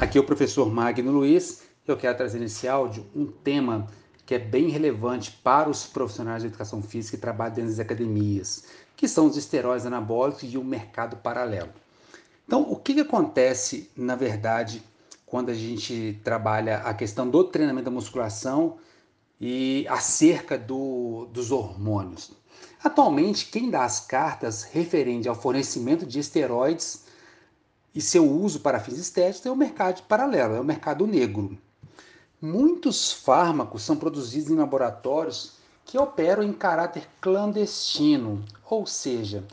Aqui é o professor Magno Luiz. Eu quero trazer nesse áudio um tema que é bem relevante para os profissionais de educação física que trabalham dentro das academias, que são os esteróides anabólicos e o mercado paralelo. Então, o que, que acontece, na verdade, quando a gente trabalha a questão do treinamento da musculação e acerca do, dos hormônios? Atualmente, quem dá as cartas referente ao fornecimento de esteroides e seu uso para fins estéticos é o mercado paralelo, é o mercado negro. Muitos fármacos são produzidos em laboratórios que operam em caráter clandestino, ou seja,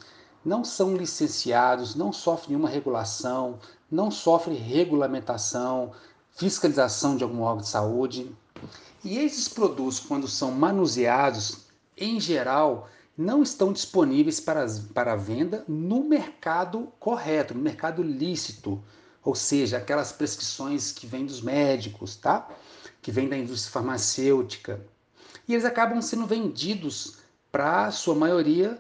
não são licenciados, não sofrem nenhuma regulação, não sofrem regulamentação, fiscalização de algum órgão de saúde. E esses produtos, quando são manuseados, em geral, não estão disponíveis para, para venda no mercado correto, no mercado lícito, ou seja, aquelas prescrições que vêm dos médicos, tá? Que vêm da indústria farmacêutica. E eles acabam sendo vendidos para sua maioria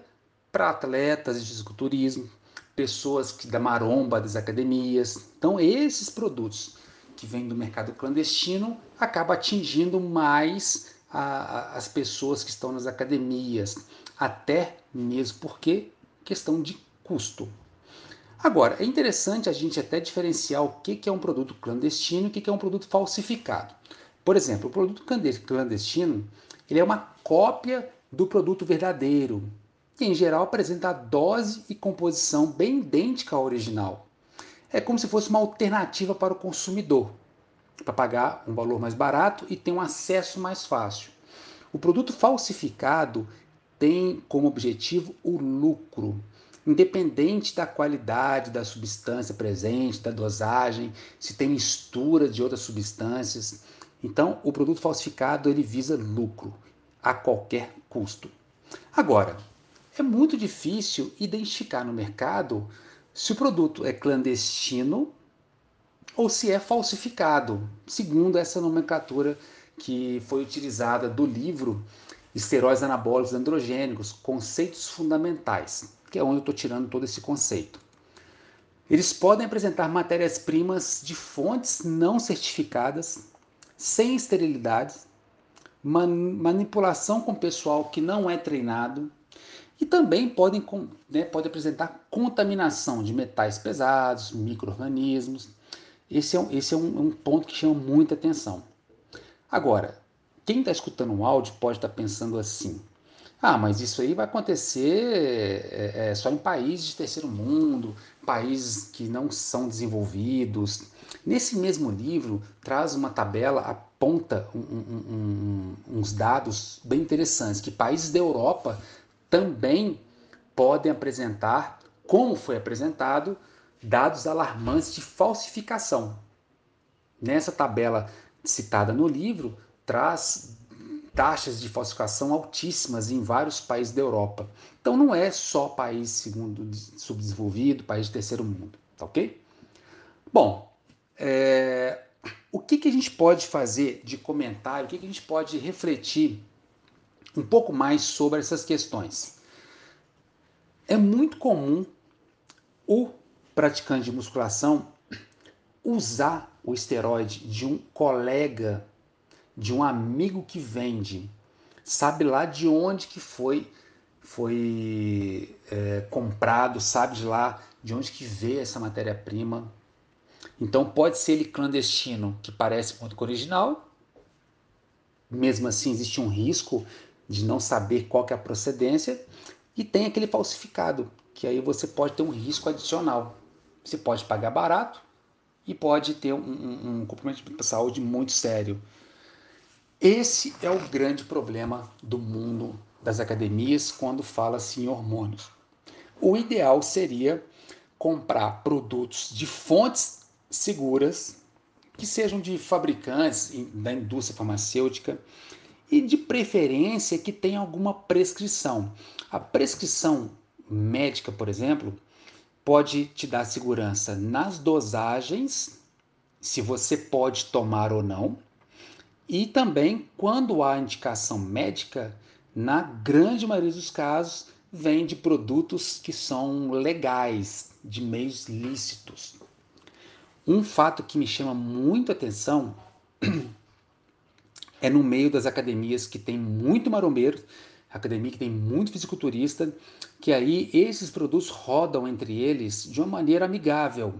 para atletas de fisiculturismo, pessoas que da maromba das academias. Então, esses produtos que vêm do mercado clandestino acabam atingindo mais a, a, as pessoas que estão nas academias, até mesmo porque questão de custo. Agora, é interessante a gente até diferenciar o que é um produto clandestino e o que é um produto falsificado. Por exemplo, o produto clandestino ele é uma cópia do produto verdadeiro, que em geral apresenta a dose e composição bem idêntica ao original. É como se fosse uma alternativa para o consumidor, para pagar um valor mais barato e ter um acesso mais fácil. O produto falsificado tem como objetivo o lucro, independente da qualidade da substância presente, da dosagem, se tem mistura de outras substâncias. Então, o produto falsificado ele visa lucro a qualquer custo. Agora, é muito difícil identificar no mercado se o produto é clandestino ou se é falsificado, segundo essa nomenclatura que foi utilizada do livro Esteróides Anabólicos Androgênicos, Conceitos Fundamentais, que é onde eu estou tirando todo esse conceito. Eles podem apresentar matérias-primas de fontes não certificadas, sem esterilidade, man manipulação com pessoal que não é treinado, e também podem, né, pode apresentar contaminação de metais pesados, micro-organismos. Esse é, um, esse é um, um ponto que chama muita atenção. Agora, quem está escutando o áudio pode estar tá pensando assim: ah, mas isso aí vai acontecer é, é, só em países de terceiro mundo, países que não são desenvolvidos. Nesse mesmo livro, traz uma tabela, aponta um, um, um, uns dados bem interessantes, que países da Europa também podem apresentar, como foi apresentado, dados alarmantes de falsificação. Nessa tabela citada no livro, traz taxas de falsificação altíssimas em vários países da Europa. Então não é só país segundo subdesenvolvido, país de terceiro mundo, tá ok? Bom, é, o que, que a gente pode fazer de comentário, o que, que a gente pode refletir um pouco mais sobre essas questões? É muito comum o praticante de musculação usar o esteroide de um colega, de um amigo que vende, sabe lá de onde que foi foi é, comprado, sabe de lá de onde que veio essa matéria-prima. Então pode ser ele clandestino, que parece muito com original. Mesmo assim existe um risco de não saber qual que é a procedência e tem aquele falsificado, que aí você pode ter um risco adicional. Você pode pagar barato e pode ter um, um, um comprometimento de saúde muito sério. Esse é o grande problema do mundo das academias quando fala-se em hormônios. O ideal seria comprar produtos de fontes seguras, que sejam de fabricantes da indústria farmacêutica e de preferência que tenha alguma prescrição. A prescrição médica, por exemplo, pode te dar segurança nas dosagens, se você pode tomar ou não, e também quando há indicação médica, na grande maioria dos casos, vem de produtos que são legais, de meios lícitos. Um fato que me chama muito atenção é no meio das academias que tem muito marombeiro, academia que tem muito fisiculturista, que aí esses produtos rodam entre eles de uma maneira amigável.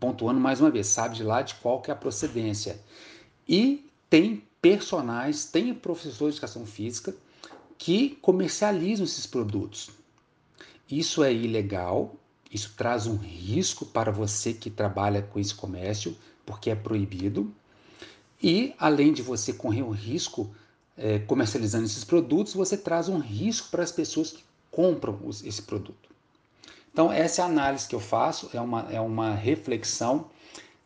Pontuando mais uma vez, sabe de lá de qual que é a procedência. E tem personagens, tem professores de educação física que comercializam esses produtos. Isso é ilegal, isso traz um risco para você que trabalha com esse comércio, porque é proibido. E além de você correr um risco é, comercializando esses produtos, você traz um risco para as pessoas que compram os, esse produto. Então, essa é a análise que eu faço, é uma, é uma reflexão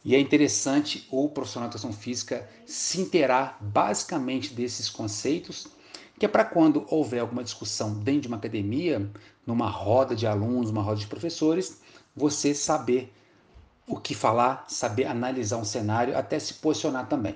e é interessante o profissional de educação física se inteirar basicamente desses conceitos, que é para quando houver alguma discussão dentro de uma academia, numa roda de alunos, uma roda de professores, você saber o que falar, saber analisar um cenário, até se posicionar também.